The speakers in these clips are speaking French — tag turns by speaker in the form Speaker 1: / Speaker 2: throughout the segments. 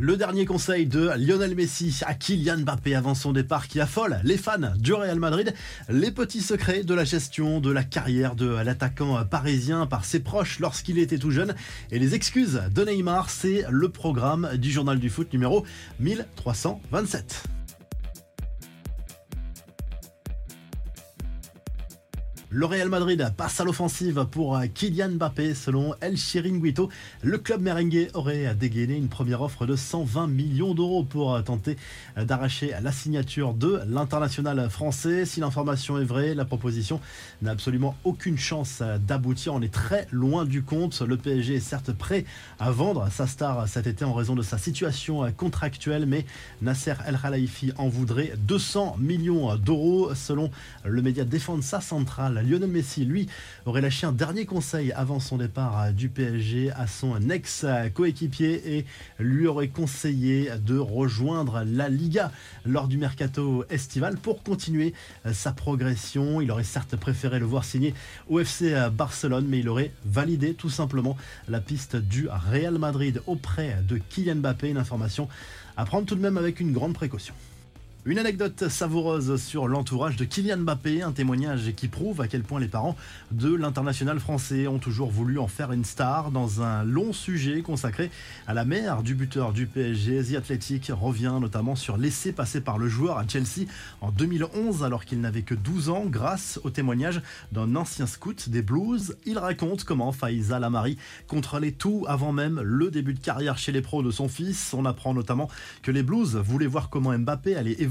Speaker 1: Le dernier conseil de Lionel Messi à Kylian Mbappé avant son départ qui affole les fans du Real Madrid, les petits secrets de la gestion de la carrière de l'attaquant parisien par ses proches lorsqu'il était tout jeune et les excuses de Neymar, c'est le programme du journal du foot numéro 1327. Le Real Madrid passe à l'offensive pour Kylian Mbappé. Selon El Chiringuito, le club merengue aurait dégainé une première offre de 120 millions d'euros pour tenter d'arracher la signature de l'international français. Si l'information est vraie, la proposition n'a absolument aucune chance d'aboutir. On est très loin du compte. Le PSG est certes prêt à vendre sa star cet été en raison de sa situation contractuelle, mais Nasser El Khelaifi en voudrait 200 millions d'euros. Selon le média Defensa Central, Lionel Messi, lui, aurait lâché un dernier conseil avant son départ du PSG à son ex-coéquipier et lui aurait conseillé de rejoindre la Liga lors du mercato estival pour continuer sa progression. Il aurait certes préféré le voir signer au FC Barcelone, mais il aurait validé tout simplement la piste du Real Madrid auprès de Kylian Mbappé. Une information à prendre tout de même avec une grande précaution. Une anecdote savoureuse sur l'entourage de Kylian Mbappé, un témoignage qui prouve à quel point les parents de l'international français ont toujours voulu en faire une star dans un long sujet consacré à la mère du buteur du PSG. The Athletic revient notamment sur l'essai passé par le joueur à Chelsea en 2011 alors qu'il n'avait que 12 ans grâce au témoignage d'un ancien scout des Blues. Il raconte comment Faiza Lamari contrôlait tout avant même le début de carrière chez les pros de son fils. On apprend notamment que les Blues voulaient voir comment Mbappé allait évoluer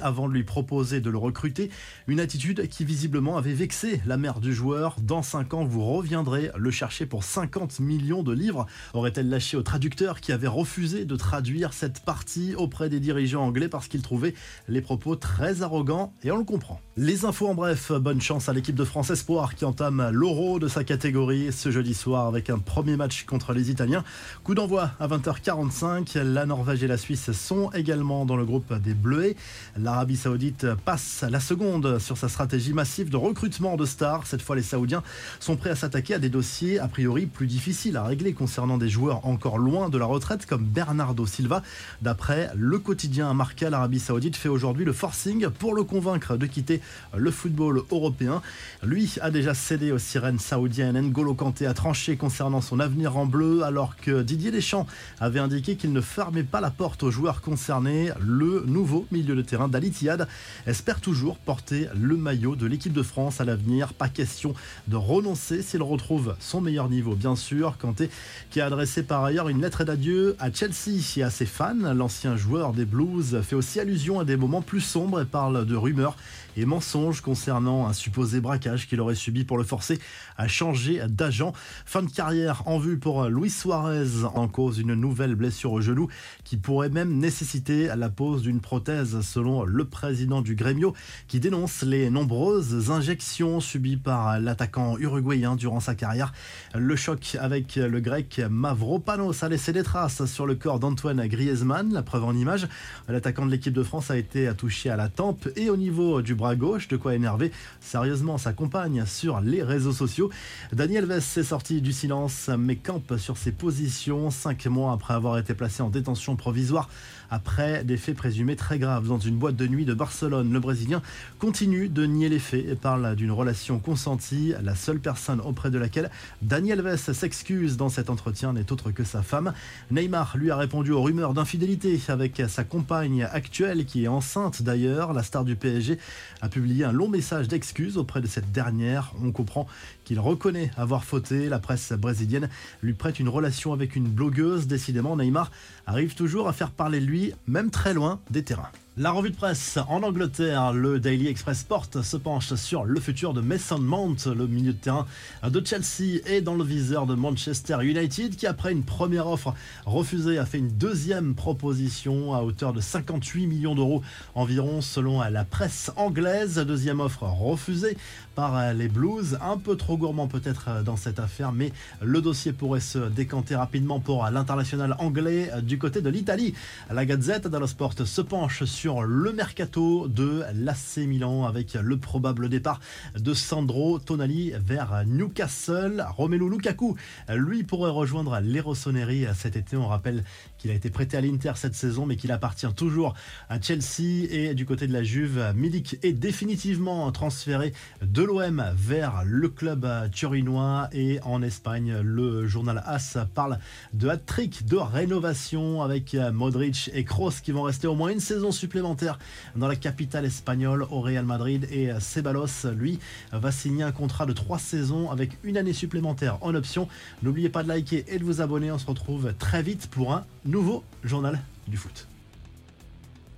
Speaker 1: avant de lui proposer de le recruter. Une attitude qui visiblement avait vexé la mère du joueur. Dans 5 ans, vous reviendrez le chercher pour 50 millions de livres. Aurait-elle lâché au traducteur qui avait refusé de traduire cette partie auprès des dirigeants anglais parce qu'il trouvait les propos très arrogants et on le comprend. Les infos en bref, bonne chance à l'équipe de France Espoir qui entame l'euro de sa catégorie ce jeudi soir avec un premier match contre les Italiens. Coup d'envoi à 20h45. La Norvège et la Suisse sont également dans le groupe des Bleuets. L'Arabie Saoudite passe la seconde sur sa stratégie massive de recrutement de stars. Cette fois, les Saoudiens sont prêts à s'attaquer à des dossiers a priori plus difficiles à régler concernant des joueurs encore loin de la retraite comme Bernardo Silva. D'après le quotidien marqué, l'Arabie Saoudite fait aujourd'hui le forcing pour le convaincre de quitter le football européen. Lui a déjà cédé aux sirènes saoudiennes. N'Golo Kanté a tranché concernant son avenir en bleu alors que Didier Deschamps avait indiqué qu'il ne fermait pas la porte aux joueurs concernés. Le nouveau milieu de terrain d'Alitiad espère toujours porter le maillot de l'équipe de France à l'avenir. Pas question de renoncer s'il retrouve son meilleur niveau, bien sûr. Kanté qui a adressé par ailleurs une lettre d'adieu à Chelsea et à ses fans. L'ancien joueur des Blues fait aussi allusion à des moments plus sombres et parle de rumeurs et mensonges concernant un supposé braquage qu'il aurait subi pour le forcer à changer d'agent. Fin de carrière en vue pour Luis Suarez en cause d'une nouvelle blessure au genou qui pourrait même nécessiter la pose d'une prothèse selon le président du Grêmio qui dénonce les nombreuses injections subies par l'attaquant uruguayen durant sa carrière. Le choc avec le grec Mavropanos a laissé des traces sur le corps d'Antoine Griezmann. La preuve en image, l'attaquant de l'équipe de France a été touché à la tempe et au niveau du bras gauche, de quoi énerver sérieusement sa compagne sur les réseaux sociaux. Daniel Vess est sorti du silence mais campe sur ses positions cinq mois après avoir été placé en détention provisoire après des faits présumés très graves dans une boîte de nuit de Barcelone. Le Brésilien continue de nier les faits et parle d'une relation consentie. La seule personne auprès de laquelle Daniel Vess s'excuse dans cet entretien n'est autre que sa femme. Neymar lui a répondu aux rumeurs d'infidélité avec sa compagne actuelle qui est enceinte d'ailleurs. La star du PSG a publié un long message d'excuses auprès de cette dernière. On comprend qu'il reconnaît avoir fauté. La presse brésilienne lui prête une relation avec une blogueuse. Décidément, Neymar arrive toujours à faire parler de lui, même très loin des terrains. La revue de presse en Angleterre, le Daily Express Sport se penche sur le futur de Mason Mount, le milieu de terrain de Chelsea et dans le viseur de Manchester United qui après une première offre refusée a fait une deuxième proposition à hauteur de 58 millions d'euros environ selon la presse anglaise. Deuxième offre refusée par les Blues, un peu trop gourmand peut-être dans cette affaire, mais le dossier pourrait se décanter rapidement pour l'international anglais du côté de l'Italie. La Gazette dello Sport se penche sur le mercato de l'AC Milan avec le probable départ de Sandro Tonali vers Newcastle. Romelu Lukaku, lui, pourrait rejoindre les Rossoneri cet été. On rappelle qu'il a été prêté à l'Inter cette saison, mais qu'il appartient toujours à Chelsea et du côté de la Juve, Milik est définitivement transféré de l'OM vers le club turinois et en Espagne, le journal AS parle de hat-trick de rénovation avec Modric et Kroos qui vont rester au moins une saison supplémentaire dans la capitale espagnole au Real Madrid et Ceballos, lui, va signer un contrat de trois saisons avec une année supplémentaire en option. N'oubliez pas de liker et de vous abonner, on se retrouve très vite pour un nouveau journal du foot.